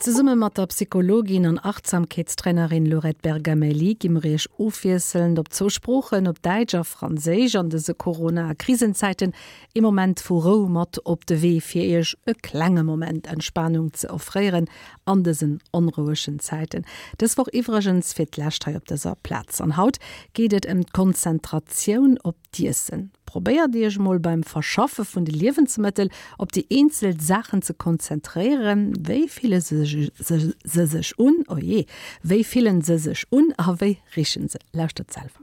Ze summe mat der Psychologin an Achtsamkeitstrainerin Lorette Bergamelli gimrech ofwieseln op zosprochen op Deiger Fraseich an dese Corona-Krisenzeiten im Moment vu Ro mat op de Wee fir ech e klenge Moment Entspannung ze erréieren an desen onruheschen Zeiten. Des woch iwregens fir Lächtei op deser Platz an Haut gehtt em Konzentrationun op Diessen. Probéier Dich moll beim Verschaffe vun de Liwensmittel op die Einzel Sachen zu konzentrieren, wéi viele se sech un oh je, wéi vielen se sech un aéi richen se Lächtezelver.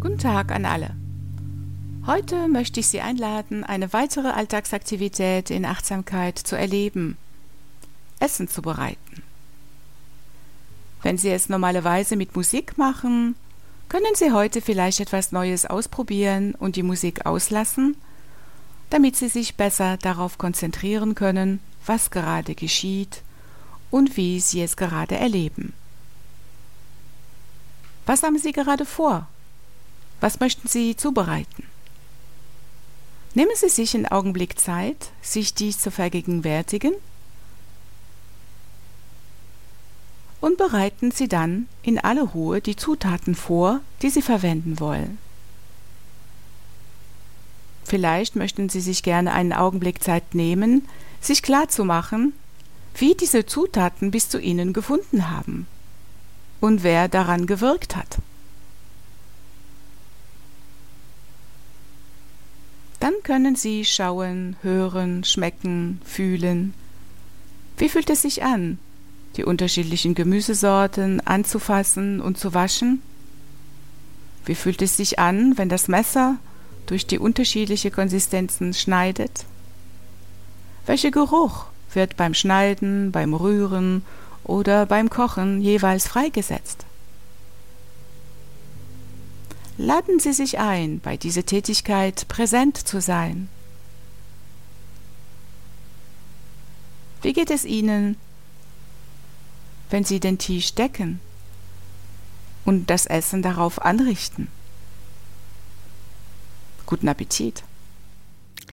Guten Tag an alle. Heute möchte ich Sie einladen, eine weitere Alltagsaktivität in Achtsamkeit zu erleben, Essen zu bereiten. Wenn Sie es normalerweise mit Musik machen, können Sie heute vielleicht etwas Neues ausprobieren und die Musik auslassen, damit Sie sich besser darauf konzentrieren können, was gerade geschieht und wie Sie es gerade erleben. Was haben Sie gerade vor? Was möchten Sie zubereiten? Nehmen Sie sich einen Augenblick Zeit, sich dies zu vergegenwärtigen und bereiten Sie dann in aller Ruhe die Zutaten vor, die Sie verwenden wollen. Vielleicht möchten Sie sich gerne einen Augenblick Zeit nehmen, sich klar zu machen, wie diese Zutaten bis zu Ihnen gefunden haben und wer daran gewirkt hat. Dann können Sie schauen, hören, schmecken, fühlen. Wie fühlt es sich an, die unterschiedlichen Gemüsesorten anzufassen und zu waschen? Wie fühlt es sich an, wenn das Messer durch die unterschiedliche Konsistenzen schneidet? Welcher Geruch wird beim Schneiden, beim Rühren oder beim Kochen jeweils freigesetzt? Laden Sie sich ein, bei dieser Tätigkeit präsent zu sein. Wie geht es Ihnen, wenn sie den Tisch decken und das Essen darauf anrichten. Guten Appetit!